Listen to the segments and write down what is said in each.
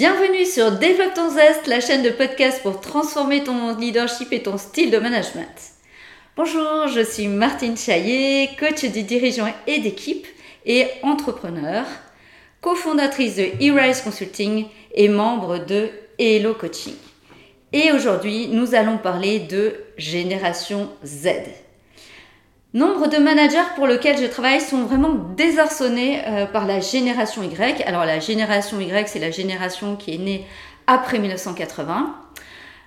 Bienvenue sur Développe ton Zest, la chaîne de podcast pour transformer ton leadership et ton style de management. Bonjour, je suis Martine Chaillet, coach des dirigeants et d'équipe et entrepreneur, cofondatrice de E-Rise Consulting et membre de Hello Coaching. Et aujourd'hui, nous allons parler de génération Z. Nombre de managers pour lesquels je travaille sont vraiment désarçonnés euh, par la génération Y. Alors la génération Y, c'est la génération qui est née après 1980.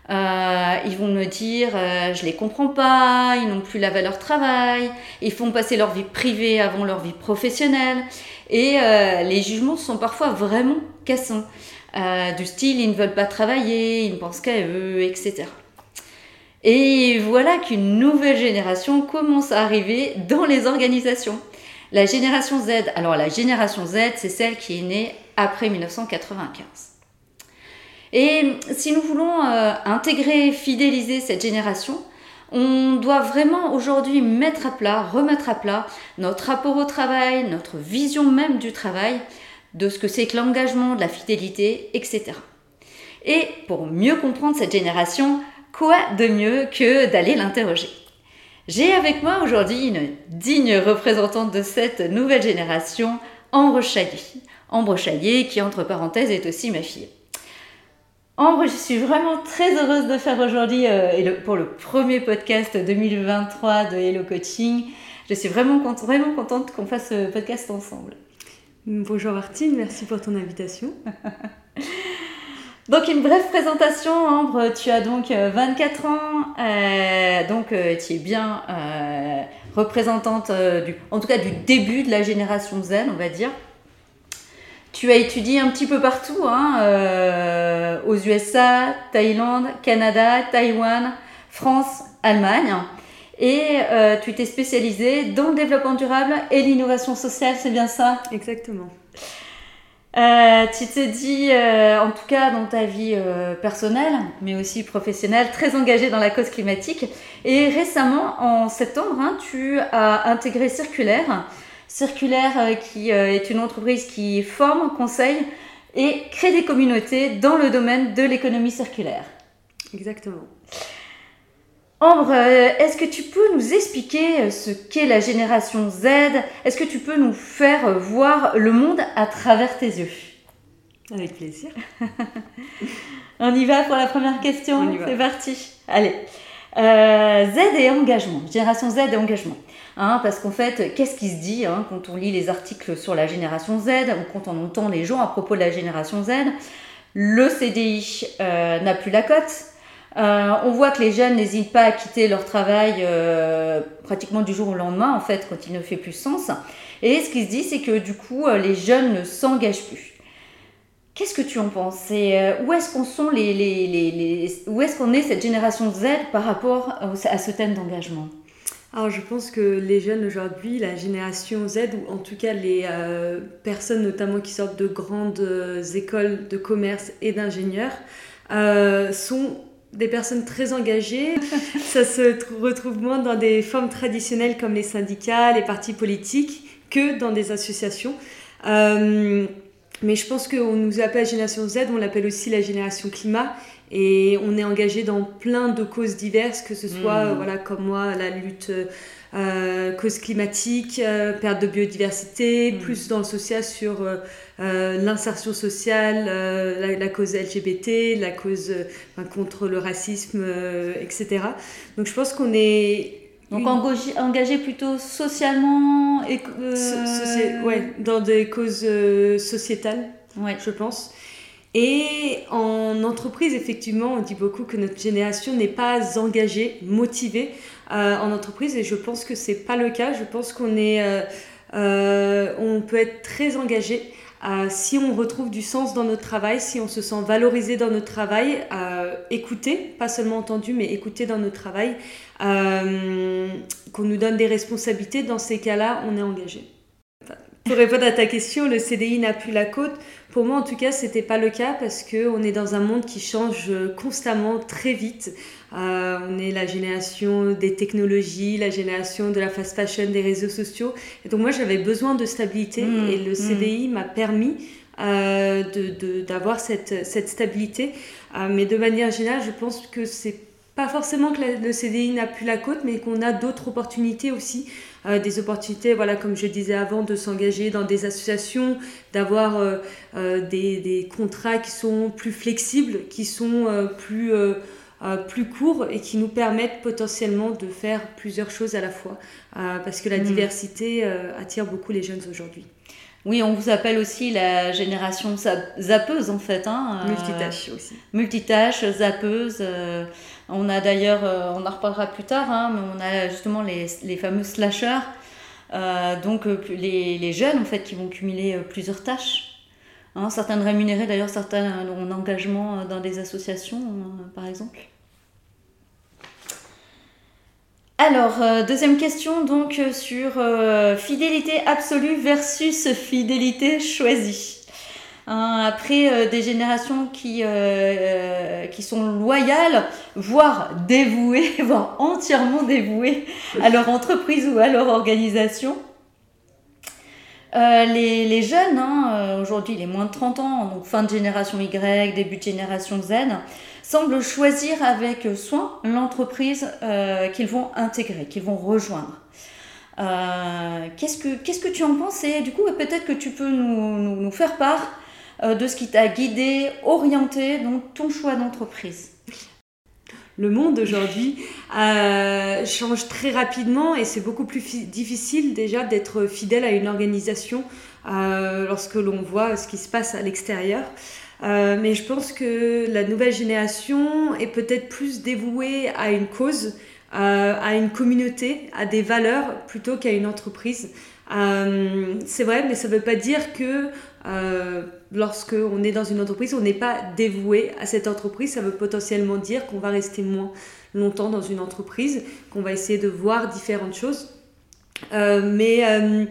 Euh, ils vont me dire, euh, je les comprends pas, ils n'ont plus la valeur travail, ils font passer leur vie privée avant leur vie professionnelle, et les jugements sont parfois vraiment cassants. du style, ils ne veulent pas travailler, ils ne pensent qu'à eux, etc. Et voilà qu'une nouvelle génération commence à arriver dans les organisations. La génération Z, alors la génération Z, c'est celle qui est née après 1995. Et si nous voulons euh, intégrer, fidéliser cette génération, on doit vraiment aujourd'hui mettre à plat, remettre à plat notre rapport au travail, notre vision même du travail, de ce que c'est que l'engagement, de la fidélité, etc. Et pour mieux comprendre cette génération, quoi de mieux que d'aller l'interroger? J'ai avec moi aujourd'hui une digne représentante de cette nouvelle génération, Ambre Chaillé. Ambre Chaillé, qui entre parenthèses est aussi ma fille. Ambre, je suis vraiment très heureuse de faire aujourd'hui euh, pour le premier podcast 2023 de Hello Coaching. Je suis vraiment, vraiment contente qu'on fasse ce podcast ensemble. Bonjour Martine, merci pour ton invitation. Donc une brève présentation, Ambre, tu as donc 24 euh, ans, euh, donc euh, tu es bien représentante, du, en tout cas du début de la génération Z, on va dire. Tu as étudié un petit peu partout, hein, aux USA, Thaïlande, Canada, Taïwan, France, Allemagne. Et tu t'es spécialisée dans le développement durable et l'innovation sociale, c'est bien ça? Exactement. Euh, tu te dis, euh, en tout cas dans ta vie euh, personnelle, mais aussi professionnelle, très engagée dans la cause climatique. Et récemment, en septembre, hein, tu as intégré Circulaire. Circulaire qui est une entreprise qui forme, conseille et crée des communautés dans le domaine de l'économie circulaire. Exactement. Ambre, euh, est-ce que tu peux nous expliquer euh, ce qu'est la génération Z? Est-ce que tu peux nous faire euh, voir le monde à travers tes yeux? Avec plaisir. On y va pour la première question C'est parti. Allez. Z et engagement. Génération Z et engagement. Hein, parce qu'en fait, qu'est-ce qui se dit hein, quand on lit les articles sur la génération Z ou quand on entend les gens à propos de la génération Z? Le CDI n'a plus la cote. Euh, on voit que les jeunes n'hésitent pas à quitter leur travail euh, pratiquement du jour au lendemain, en fait, quand il ne fait plus sens. Et ce qui se dit, c'est que du coup, euh, les jeunes ne s'engagent plus. Qu'est-ce que tu en penses? Où est-ce qu'on sont les, les, où est-ce qu'on est cette génération Z par rapport à ce thème d'engagement? Alors je pense que les jeunes aujourd'hui, la génération Z, ou en tout cas les personnes notamment qui sortent de grandes écoles de commerce et d'ingénieurs, sont des personnes très engagées. Ça se retrouve moins dans des formes traditionnelles comme les syndicats, les partis politiques, que dans des associations. Euh, mais je pense qu'on nous appelle la génération Z, on l'appelle aussi la génération climat. Et on est engagé dans plein de causes diverses, que ce soit, mmh. voilà, comme moi, la lutte euh, cause climatique, euh, perte de biodiversité, mm. plus dans le social sur euh, l'insertion sociale, la, cause LGBT, la cause contre le racisme, etc. Donc je pense qu'on est donc engagé, plutôt socialement et ouais, dans des causes sociétales, ouais. je pense. Et en entreprise, effectivement, on dit beaucoup que notre génération n'est pas engagée, motivée. Euh, en entreprise et je pense que c'est pas le cas. Je pense qu'on est, euh, euh, on peut être très engagé. si on retrouve du sens dans notre travail, si on se sent valorisé dans notre travail, écouter, pas seulement entendu, mais écouter dans notre travail, qu'on nous donne des responsabilités, dans ces cas-là, on est engagé. Pour répondre à ta question, le CDI n'a plus la côte. Pour moi, en tout cas, c'était pas le cas parce que on est dans un monde qui change constamment, très vite. Euh, on est la génération des technologies, la génération de la fast fashion, des réseaux sociaux. Et donc moi, j'avais besoin de stabilité mmh, et le mmh. CDI m'a permis d'avoir cette, cette stabilité. mais de manière générale, je pense que c'est pas forcément que le CDI n'a plus la côte, mais qu'on a d'autres opportunités aussi. Euh, des opportunités, voilà, comme je disais avant, de s'engager dans des associations, d'avoir euh, euh, des, des, contrats qui sont plus flexibles, qui sont plus, plus courts et qui nous permettent potentiellement de faire plusieurs choses à la fois. parce que la mm. diversité attire beaucoup les jeunes aujourd'hui. Oui, on vous appelle aussi la génération zappeuse en fait. Hein, multitâche aussi. Multitâche, zappeuse. On a d'ailleurs, euh, on en reparlera plus tard, hein, mais on a justement les, les fameux slashers, euh, donc euh, les, les, jeunes en fait qui vont cumuler plusieurs tâches. Hein, certaines rémunérées d'ailleurs, certains ont un engagement dans des associations par exemple. Alors, deuxième question donc sur fidélité absolue versus fidélité choisie. Hein, après euh, des générations qui, euh, euh, sont loyales, voire dévouées, voire entièrement dévouées à leur entreprise ou à leur organisation. les, les, jeunes, hein, aujourd'hui les moins de 30 ans, donc fin de génération Y, début de génération Z, semblent choisir avec soin l'entreprise qu'ils vont intégrer, qu'ils vont rejoindre. qu'est-ce, que, qu'est-ce que tu en penses? Et du coup, peut-être que tu peux nous, nous, faire part euh, de ce qui t'a guidé, orienté dans ton choix d'entreprise le monde aujourd'hui euh, change très rapidement et c'est beaucoup plus difficile déjà d'être fidèle à une organisation euh, lorsque l'on voit ce qui se passe à l'extérieur. Mais je pense que la nouvelle génération est peut-être plus dévouée à une cause, à une communauté, à des valeurs plutôt qu'à une entreprise. c'est vrai, mais ça ne veut pas dire que euh, lorsque on est dans une entreprise, on n'est pas dévoué à cette entreprise. Ça veut potentiellement dire qu'on va rester moins longtemps dans une entreprise, qu'on va essayer de voir différentes choses. Euh, mais, euh,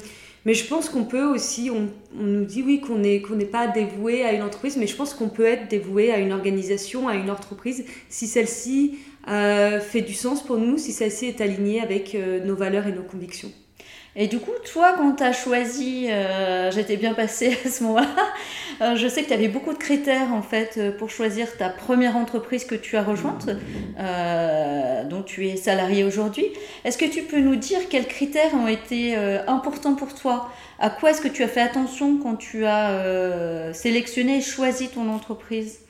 mais je pense qu'on peut aussi, on, nous dit oui qu'on n'est qu'on n'est pas dévoué à une entreprise, mais je pense qu'on peut être dévoué à une organisation, à une entreprise, si celle-ci fait du sens pour nous, si celle-ci est alignée avec nos valeurs et nos convictions. Et du coup, toi, quand tu as choisi, euh, j'étais bien passée à ce moment-là, euh, je sais que tu avais beaucoup de critères en fait euh, pour choisir ta première entreprise que tu as rejointe, dont tu es salarié aujourd'hui. Est-ce que tu peux nous dire quels critères ont été importants pour toi? À quoi est-ce que tu as fait attention quand tu as sélectionné et choisi ton entreprise?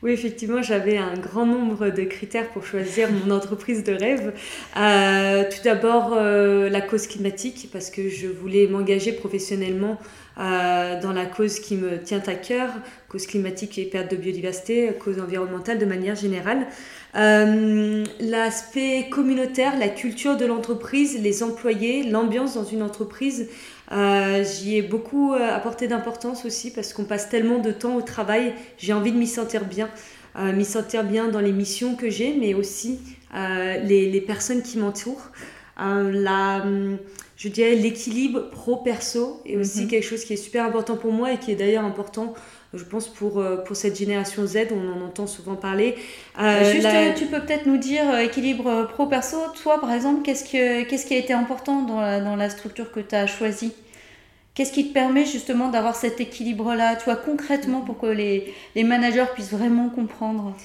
Oui, effectivement, j'avais un grand nombre de critères pour choisir mon entreprise de rêve. Euh, tout d'abord, euh, la cause climatique, parce que je voulais m'engager professionnellement euh, dans la cause qui me tient à cœur, cause climatique et perte de biodiversité, cause environnementale de manière générale. L'aspect communautaire, la culture de l'entreprise, les employés, l'ambiance dans une entreprise. Euh, j'y ai beaucoup euh, apporté d'importance aussi parce qu'on passe tellement de temps au travail. J'ai envie de m'y sentir bien, euh, m'y sentir bien dans les missions que j'ai, mais aussi les, les, personnes qui m'entourent. la, je dirais l'équilibre pro-perso est aussi mhm. quelque chose qui est super important pour moi et qui est d'ailleurs important je pense pour, pour cette génération Z, on en entend souvent parler. Juste, tu peux peut-être nous dire équilibre pro-perso. Toi, par exemple, qu'est-ce, que, qu'est-ce qui a été important dans la, dans la structure que tu as choisie? Qu'est-ce qui te permet justement d'avoir cet équilibre-là, tu vois, concrètement, pour que les, les managers puissent vraiment comprendre?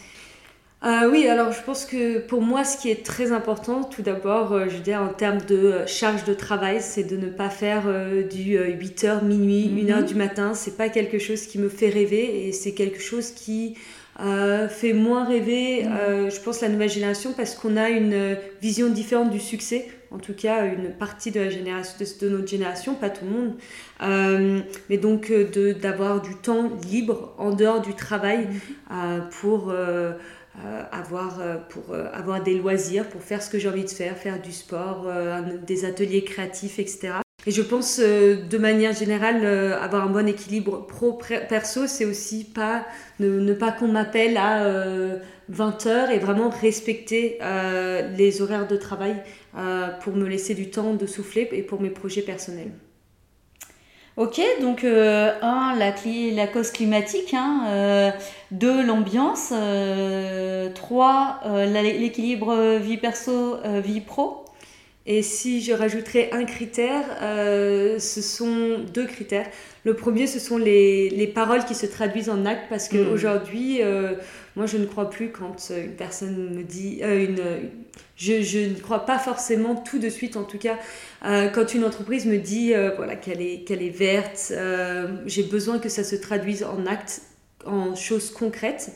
Euh, oui, alors je pense que pour moi, ce qui est très important, tout d'abord, euh, je veux dire, en termes de euh, charge de travail, c'est de ne pas faire du 8h, minuit, 1h mhm. du matin. C'est pas quelque chose qui me fait rêver et c'est quelque chose qui fait moins rêver, mhm. je pense, la nouvelle génération parce qu'on a une vision différente du succès en tout cas une partie de, la génération, de, notre génération, pas tout le monde, euh, mais donc euh, d'avoir du temps libre en dehors du travail mm-hmm. euh, pour, avoir, pour avoir des loisirs, pour faire ce que j'ai envie de faire, faire du sport, des ateliers créatifs, etc. Et je pense, de manière générale, avoir un bon équilibre pro-perso, c'est aussi pas ne, ne pas qu'on m'appelle à 20 heures et vraiment respecter les horaires de travail. Euh, pour me laisser du temps de souffler et pour mes projets personnels. Ok, donc euh, un, la, la, cause climatique, hein, euh, deux, l'ambiance, trois, l'équilibre vie perso, vie pro. Et si je rajouterais un critère, euh, ce sont deux critères. Le premier, ce sont les, les paroles qui se traduisent en actes, parce qu'aujourd'hui, hmm. euh, moi, je ne crois plus quand une personne me dit... Euh, une, je, je, ne crois pas forcément tout de suite, en tout cas, quand une entreprise me dit voilà, qu'elle est, qu'elle est verte, j'ai besoin que ça se traduise en actes, en choses concrètes.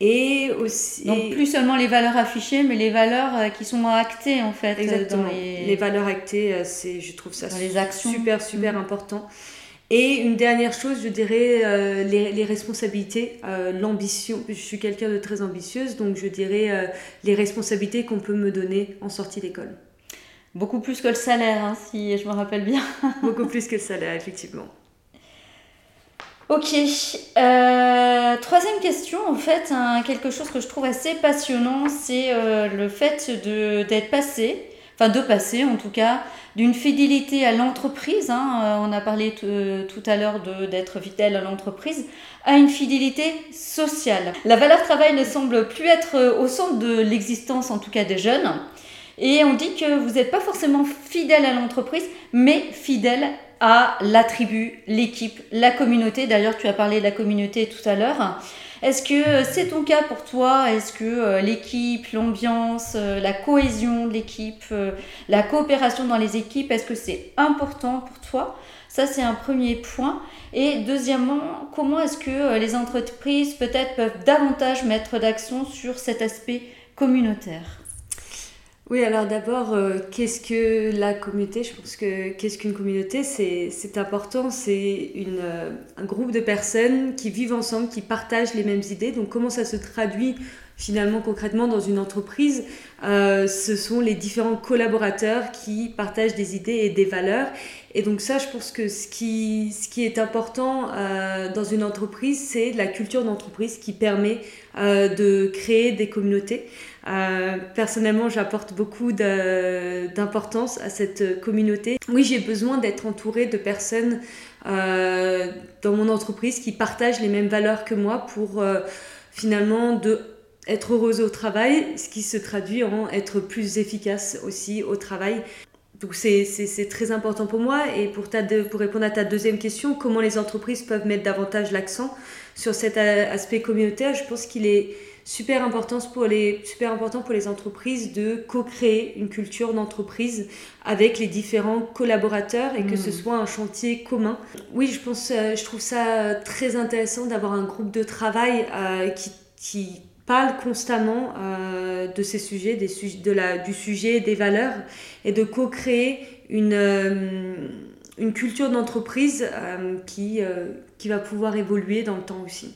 Et aussi. Donc, plus seulement les valeurs affichées, mais les valeurs euh, qui sont actées, en fait. Euh, Exactement. les... valeurs actées, euh, c'est, je trouve ça les actions. super, super mm. important. Et une dernière chose, je dirais les, les, responsabilités, l'ambition. Je suis quelqu'un de très ambitieuse, donc je dirais les responsabilités qu'on peut me donner en sortie d'école. Beaucoup plus que le salaire, hein, si je me rappelle bien. Beaucoup plus que le salaire, effectivement. Ok. Euh, troisième question, en fait, quelque chose que je trouve assez passionnant, c'est euh, le fait d'être passé, enfin de passer en tout cas, d'une fidélité à l'entreprise, hein, euh, on a parlé tout à l'heure d'être fidèle à l'entreprise, à une fidélité sociale. La valeur travail ne semble plus être au centre de l'existence, en tout cas des jeunes. Et on dit que vous n'êtes pas forcément fidèle à l'entreprise, mais fidèle à la tribu, l'équipe, la communauté. D'ailleurs, tu as parlé de la communauté tout à l'heure. Est-ce que c'est ton cas pour toi? Est-ce que euh, l'équipe, l'ambiance, euh, la cohésion de l'équipe, euh, la coopération dans les équipes, est-ce que c'est important pour toi? Ça, c'est un premier point. Et deuxièmement, comment est-ce que les entreprises peut-être peuvent davantage mettre d'action sur cet aspect communautaire? Oui, alors d'abord, euh, qu'est-ce que la communauté Je pense que qu'est-ce qu'une communauté C'est important, c'est euh, un groupe de personnes qui vivent ensemble, qui partagent les mêmes idées. Donc comment ça se traduit finalement concrètement dans une entreprise? Euh, Ce sont les différents collaborateurs qui partagent des idées et des valeurs. Et donc ça, je pense que ce qui, ce qui est important dans une entreprise, c'est la culture d'entreprise qui permet de créer des communautés. Euh, personnellement, j'apporte beaucoup d'importance à cette communauté. Oui, j'ai besoin d'être entourée de personnes euh, dans mon entreprise qui partagent les mêmes valeurs que moi pour euh, finalement de être heureuse au travail, ce qui se traduit en être plus efficace aussi au travail. Donc c'est très important pour moi. Et pour, ta pour répondre à ta deuxième question, comment les entreprises peuvent mettre davantage l'accent sur cet aspect communautaire, je pense qu'il est super important pour les, super important pour les entreprises de co-créer une culture d'entreprise avec les différents collaborateurs et que ce hmm. soit un chantier commun. Oui, je pense, euh, je trouve ça très intéressant d'avoir un groupe de travail euh, qui, qui parle constamment euh, de ces sujets, des de la, du sujet des valeurs et de co-créer une, une culture d'entreprise qui, qui va pouvoir évoluer dans le temps aussi.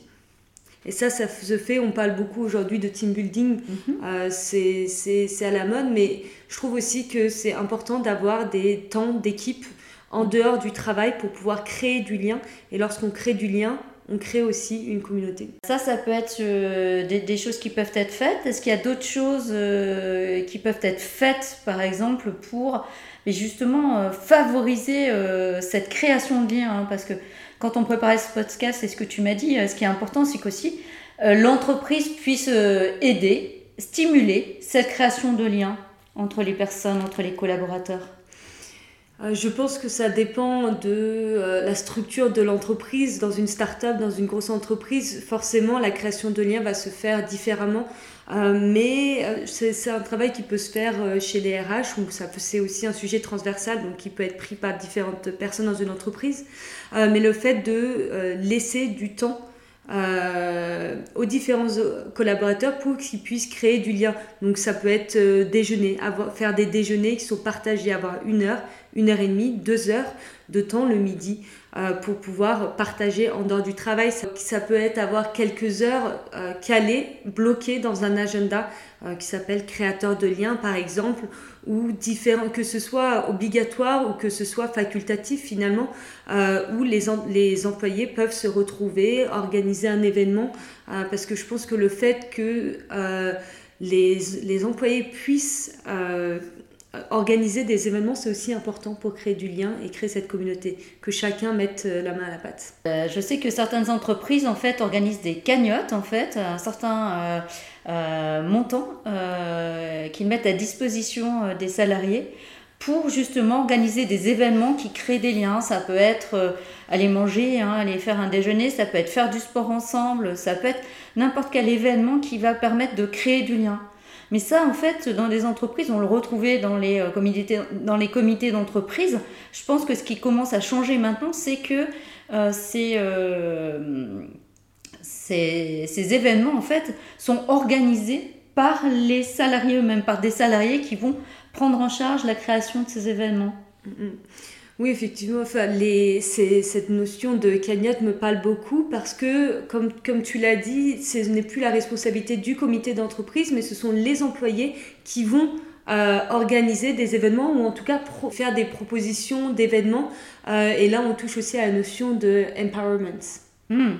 Et ça, ça se fait, on parle beaucoup aujourd'hui de team building, mhm. euh, c'est à la mode, mais je trouve aussi que c'est important d'avoir des temps d'équipe en dehors du travail pour pouvoir créer du lien. Et lorsqu'on crée du lien, on crée aussi une communauté. Ça, ça peut être euh, des, choses qui peuvent être faites. Est-ce qu'il y a d'autres choses euh, qui peuvent être faites, par exemple, pour justement favoriser cette création de lien hein, Parce que quand on préparait ce podcast, c'est ce que tu m'as dit, euh, ce qui est important, c'est qu'aussi euh, l'entreprise puisse euh, aider, stimuler cette création de liens entre les personnes, entre les collaborateurs. Je pense que ça dépend de la structure de l'entreprise. Dans une start-up, dans une grosse entreprise, forcément, la création de liens va se faire différemment. mais c'est un travail qui peut se faire chez les RH, donc c'est aussi un sujet transversal, donc qui peut être pris par différentes personnes dans une entreprise. Euh, mais le fait de euh, laisser du temps euh, aux différents collaborateurs pour qu'ils puissent créer du lien. Donc ça peut être déjeuner, avoir, faire des déjeuners qui sont partagés, avoir une heure, une heure et demie, deux heures de temps le midi pour pouvoir partager en dehors du travail. Ça, ça peut être avoir quelques heures calées, bloquées dans un agenda qui s'appelle créateur de liens par exemple, ou différents, que ce soit obligatoire ou que ce soit facultatif finalement, euh, où les, les employés peuvent se retrouver, organiser un événement, euh, parce que je pense que le fait que euh, les, les, employés puissent organiser des événements, c'est aussi important pour créer du lien et créer cette communauté, que chacun mette la main à la pâte. je sais que certaines entreprises en fait organisent des cagnottes en fait, un certain euh, montants euh, qu'ils mettent à disposition euh, des salariés pour justement organiser des événements qui créent des liens. Ça peut être aller manger, hein, aller faire un déjeuner, ça peut être faire du sport ensemble, ça peut être n'importe quel événement qui va permettre de créer du lien. Mais ça, en fait, dans les entreprises, on le retrouvait dans les, euh, comités, dans les comités d'entreprise. Je pense que ce qui commence à changer maintenant, c'est que euh, euh, ces, ces, événements, en fait, sont organisés par les salariés eux-mêmes, par des salariés qui vont prendre en charge la création de ces événements. Mm, mm. Oui, effectivement, enfin, les, cette notion de cagnotte me parle beaucoup parce que, comme, comme tu l'as dit, ce n'est plus la responsabilité du comité d'entreprise, mais ce sont les employés qui vont euh, organiser des événements ou en tout cas faire des propositions d'événements. Euh, et là, on touche aussi à la notion de empowerment. Hmm.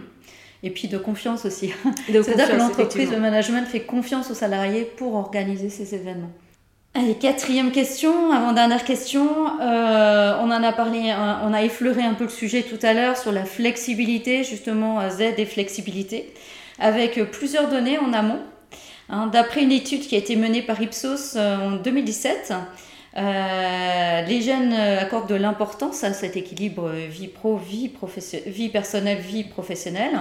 Et puis de confiance aussi. C'est-à-dire que l'entreprise, le management fait confiance aux salariés pour organiser ces événements. Allez, quatrième question, avant-dernière question. Euh, on en a parlé, on a effleuré un peu le sujet tout à l'heure sur la flexibilité, justement Z et flexibilité, avec plusieurs données en amont. Hein, d'après une étude qui a été menée par Ipsos euh, en 2017, euh, les jeunes accordent de l'importance à cet équilibre vie pro, vie, vie personnelle, vie professionnelle.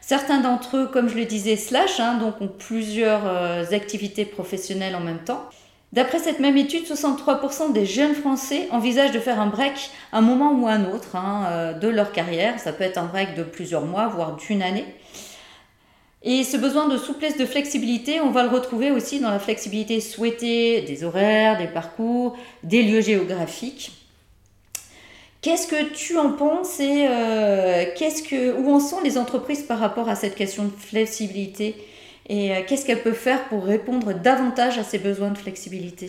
Certains d'entre eux, comme je le disais, slash, hein, donc ont plusieurs activités professionnelles en même temps. D'après cette même étude, 63% des jeunes Français envisagent de faire un break à un moment ou un autre hein, euh, de leur carrière. Ça peut être un break de plusieurs mois, voire d'une année. Et ce besoin de souplesse, de flexibilité, on va le retrouver aussi dans la flexibilité souhaitée des horaires, des parcours, des lieux géographiques. Qu'est-ce que tu en penses et euh, où en sont les entreprises par rapport à cette question de flexibilité? Et euh, qu'est-ce qu'elle peut faire pour répondre davantage à ses besoins de flexibilité?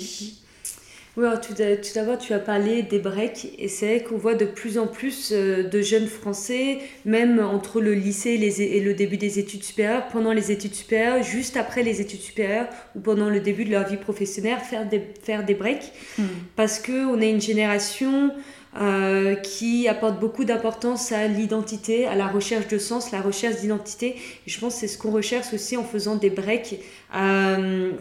Oui, tout, d'abord, tu as parlé des breaks, et c'est vrai qu'on voit de plus en plus euh, de jeunes Français, même entre le lycée et le début des études supérieures, pendant les études supérieures, juste après les études supérieures, ou pendant le début de leur vie professionnelle, faire des, faire des breaks, hmm. parce qu'on est une génération euh, qui apporte beaucoup d'importance à l'identité, à la recherche de sens, la recherche d'identité. Je pense que c'est ce qu'on recherche aussi en faisant des breaks. Euh,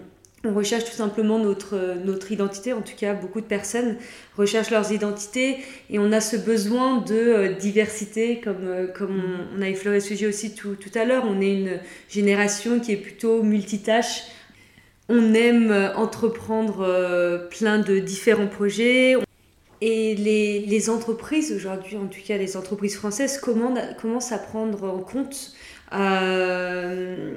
on recherche tout simplement notre, notre identité, en tout cas beaucoup de personnes recherchent leurs identités et on a ce besoin de euh, diversité comme, comme on, a effleuré ce sujet aussi tout, tout à l'heure. On est une génération qui est plutôt multitâche. On aime entreprendre plein de différents projets. Et les, les entreprises aujourd'hui, en tout cas les entreprises françaises, commencent à prendre en compte euh,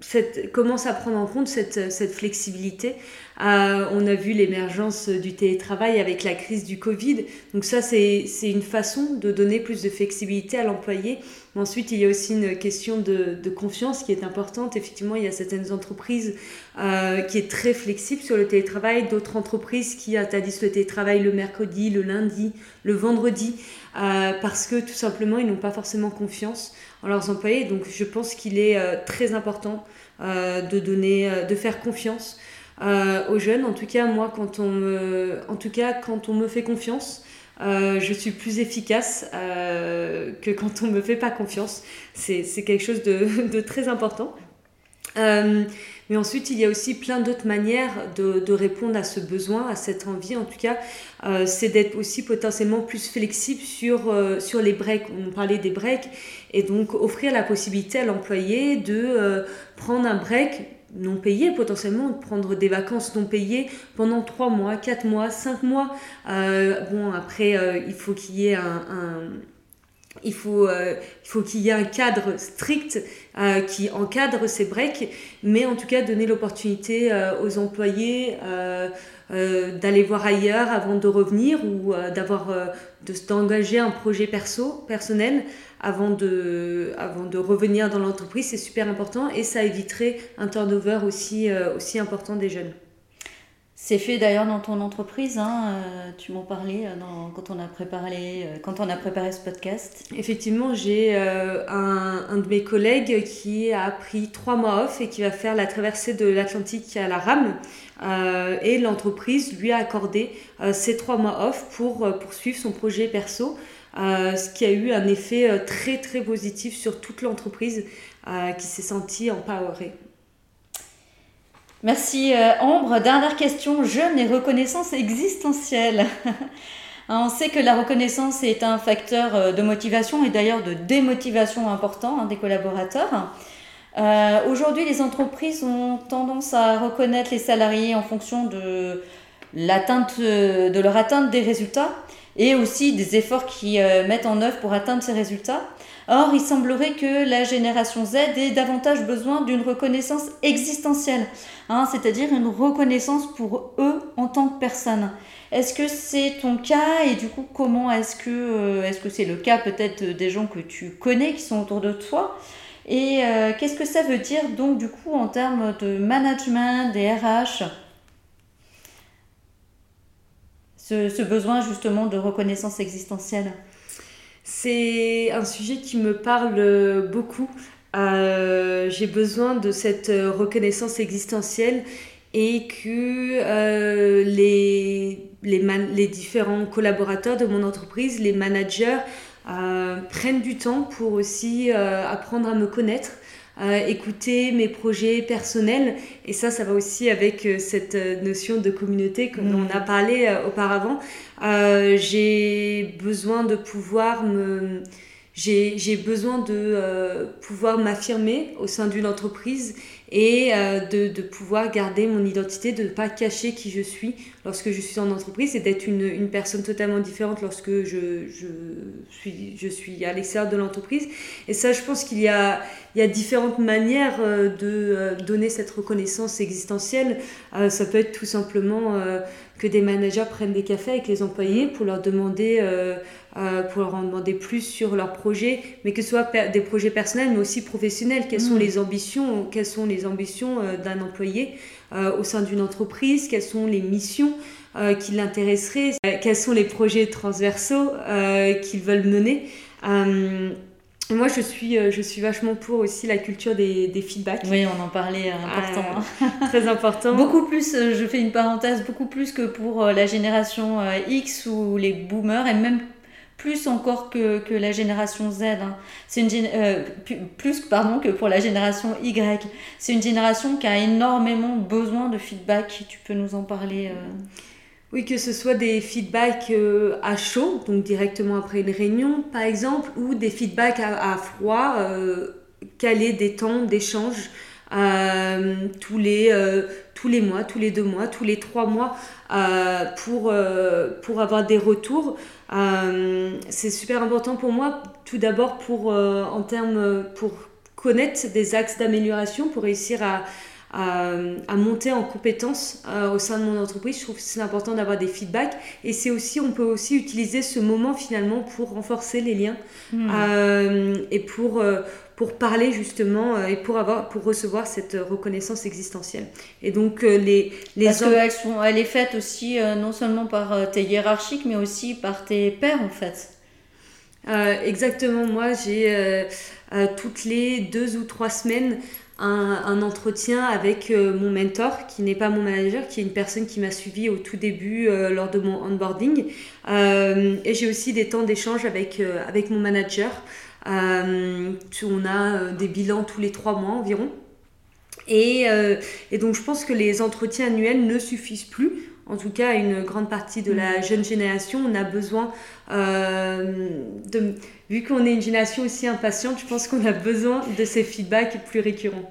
cette, commence à prendre en compte cette, cette flexibilité. Euh, on a vu l'émergence du télétravail avec la crise du Covid. Donc ça, c'est une façon de donner plus de flexibilité à l'employé. Ensuite, il y a aussi une question de, de, confiance qui est importante. Effectivement, il y a certaines entreprises euh, qui est très flexible sur le télétravail, d'autres entreprises qui interdisent le télétravail le mercredi, le lundi, le vendredi, euh, parce que tout simplement, ils n'ont pas forcément confiance en leurs employés. Donc, je pense qu'il est euh, très important de donner, de faire confiance aux jeunes. En tout cas, moi, quand on me, en tout cas, quand on me fait confiance, je suis plus efficace que quand on ne me fait pas confiance. C'est quelque chose de, de très important. Euh, mais ensuite, il y a aussi plein d'autres manières de, de, répondre à ce besoin, à cette envie. En tout cas, euh, c'est d'être aussi potentiellement plus flexible sur, euh, sur les breaks. On parlait des breaks. Et donc, offrir la possibilité à l'employé de prendre un break non payé potentiellement, prendre des vacances non payées pendant 3 mois, 4 mois, 5 mois. bon, après, il faut qu'il y ait un, un il faut, euh, il faut qu'il y ait un cadre strict euh, qui encadre ces breaks, mais en tout cas donner l'opportunité euh, aux employés d'aller voir ailleurs avant de revenir ou d'avoir d'engager un projet perso, personnel avant de, avant de revenir dans l'entreprise. C'est super important et ça éviterait un turnover aussi, aussi important des jeunes. C'est fait d'ailleurs dans ton entreprise, hein, euh, tu m'en parlais euh, quand, on a préparé, euh, quand on a préparé ce podcast. Effectivement, j'ai un, un, de mes collègues qui a pris trois mois off et qui va faire la traversée de l'Atlantique à la rame. Et l'entreprise lui a accordé ces trois mois off pour poursuivre son projet perso. ce qui a eu un effet très très positif sur toute l'entreprise qui s'est sentie empowerée. Merci Ambre. Dernière question, jeune et reconnaissance existentielle. On sait que la reconnaissance est un facteur de motivation et d'ailleurs de démotivation important hein, des collaborateurs. Aujourd'hui, les entreprises ont tendance à reconnaître les salariés en fonction de l'atteinte de leur atteinte des résultats et aussi des efforts qu'ils euh, mettent en œuvre pour atteindre ces résultats. Or, il semblerait que la génération Z ait davantage besoin d'une reconnaissance existentielle, hein, c'est-à-dire une reconnaissance pour eux en tant que personne. Est-ce que c'est ton cas et du coup comment est-ce que euh, est-ce que c'est le cas peut-être des gens que tu connais qui sont autour de toi? Et euh, qu'est-ce que ça veut dire donc du coup en termes de management des RH ce, besoin justement de reconnaissance existentielle C'est un sujet qui me parle beaucoup. Euh, j'ai besoin de cette reconnaissance existentielle et que euh, les, les, différents collaborateurs de mon entreprise, les managers, euh, prennent du temps pour aussi apprendre à me connaître, écouter mes projets personnels. Et ça, ça va aussi avec euh, cette euh, notion de communauté dont on a mm. parlé euh, auparavant. j'ai besoin de pouvoir me j'ai besoin de pouvoir m'affirmer au sein d'une entreprise et de, de, pouvoir garder mon identité, de ne pas cacher qui je suis lorsque je suis en entreprise et d'être une, une, personne totalement différente lorsque je, je suis, je suis à l'extérieur de l'entreprise. Et ça, je pense qu'il y a, il y a différentes manières de euh, donner cette reconnaissance existentielle. Euh, ça peut être tout simplement euh, que des managers prennent des cafés avec les employés pour leur demander, pour leur en demander plus sur leurs projets, mais que ce soit des projets personnels, mais aussi professionnels. Quelles sont mm. les ambitions, quelles sont les ambitions d'un employé au sein d'une entreprise? Quelles sont les missions qui l'intéresseraient? Quels sont les projets transversaux qu'ils veulent mener? Moi, je suis, euh, je suis vachement pour aussi la culture des, des feedbacks. Oui, on en parlait, euh, important. Hein. très important. beaucoup plus, euh, je fais une parenthèse, beaucoup plus que pour la génération X ou les boomers, et même plus encore que, que la génération Z. Hein. C'est une plus pardon que pour la génération Y. C'est une génération qui a énormément besoin de feedback. Tu peux nous en parler oui, que ce soit des feedbacks euh, à chaud, donc directement après une réunion par exemple, ou des feedbacks à, froid, euh, caler des temps d'échange euh, tous, les, tous les mois, tous les deux mois, tous les trois mois pour, pour avoir des retours. c'est super important pour moi, tout d'abord pour, en termes, pour connaître des axes d'amélioration, pour réussir à à, monter en compétences euh, au sein de mon entreprise. Je trouve que c'est important d'avoir des feedbacks et c'est aussi, on peut aussi utiliser ce moment finalement pour renforcer les liens hmm. euh, et pour, euh, pour parler justement et pour, avoir, pour recevoir cette reconnaissance existentielle. Et donc les, les Parce qu'elle sont, elle est faite aussi non seulement par tes hiérarchiques mais aussi par tes pairs en fait. exactement, moi j'ai toutes les deux ou trois semaines un, entretien avec euh, mon mentor, qui n'est pas mon manager, qui est une personne qui m'a suivi au tout début euh, lors de mon onboarding. Euh, et j'ai aussi des temps d'échange avec, avec mon manager. on a des bilans tous les trois mois environ. Et, et, donc je pense que les entretiens annuels ne suffisent plus. En tout cas, une grande partie de la mm. jeune génération, on a besoin de vu qu'on est une génération aussi impatiente, je pense qu'on a besoin de ces feedbacks plus récurrents.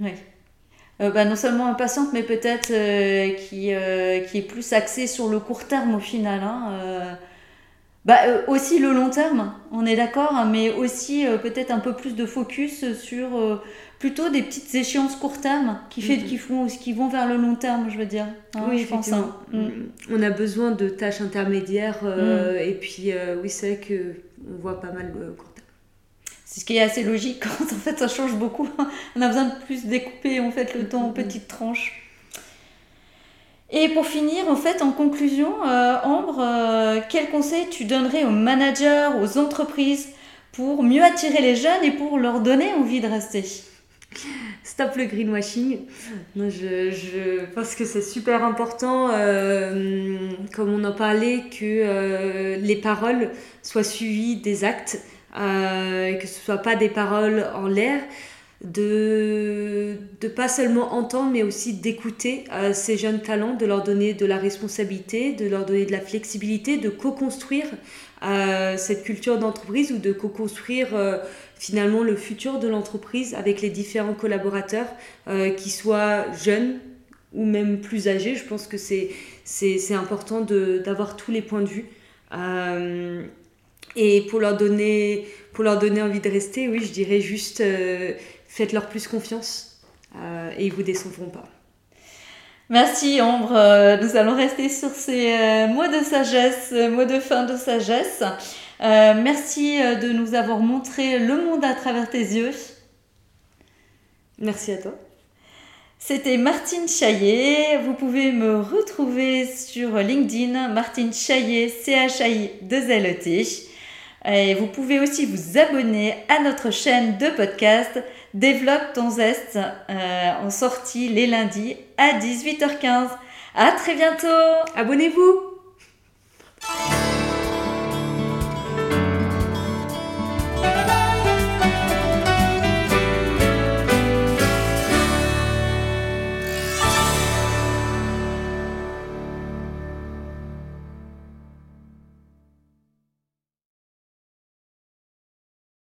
Oui. Euh, bah, non seulement impatiente, mais peut-être euh, qui, euh, qui est plus axée sur le court terme au final. Hein, bah, aussi le long terme, on est d'accord, hein, mais aussi peut-être un peu plus de focus sur plutôt des petites échéances court terme qui, fait, qui, font, qui vont vers le long terme, je veux dire. Hein, oui, je pense. Hein. Mm. On a besoin de tâches intermédiaires mm. et puis oui, c'est vrai que on voit pas mal de court terme. C'est ce qui est assez logique quand en fait ça change beaucoup. on a besoin de plus découper en fait le temps en petites tranches. Et pour finir, en fait, en conclusion, euh, Ambre, euh, quel conseil tu donnerais aux managers, aux entreprises pour mieux attirer les jeunes et pour leur donner envie de rester? Stop le greenwashing. je, je pense que c'est super important, euh, comme on en parlait, que euh, les paroles soient suivies des actes, que ce ne soit pas des paroles en l'air. De de pas seulement entendre mais aussi d'écouter euh, ces jeunes talents, de leur donner de la responsabilité, de leur donner de la flexibilité, de co-construire euh, cette culture d'entreprise ou de co-construire euh, finalement le futur de l'entreprise avec les différents collaborateurs, qui soient jeunes ou même plus âgés. Je pense que c'est important d'avoir tous les points de vue. et pour leur donner pour leur donner envie de rester, oui, je dirais juste faites-leur plus confiance euh, et ils vous décevront pas. Merci Ambre, euh, nous allons rester sur ces euh, mots de sagesse, mots de fin de sagesse. merci de nous avoir montré le monde à travers tes yeux. Merci à toi. C'était Martine Chaillet. Vous pouvez me retrouver sur LinkedIn, Martine Chaillet, C-H-A-I-2-L-E-T. Et vous pouvez aussi vous abonner à notre chaîne de podcast Développe ton zeste euh, en sortie les lundis à 18h15. À très bientôt. Abonnez-vous.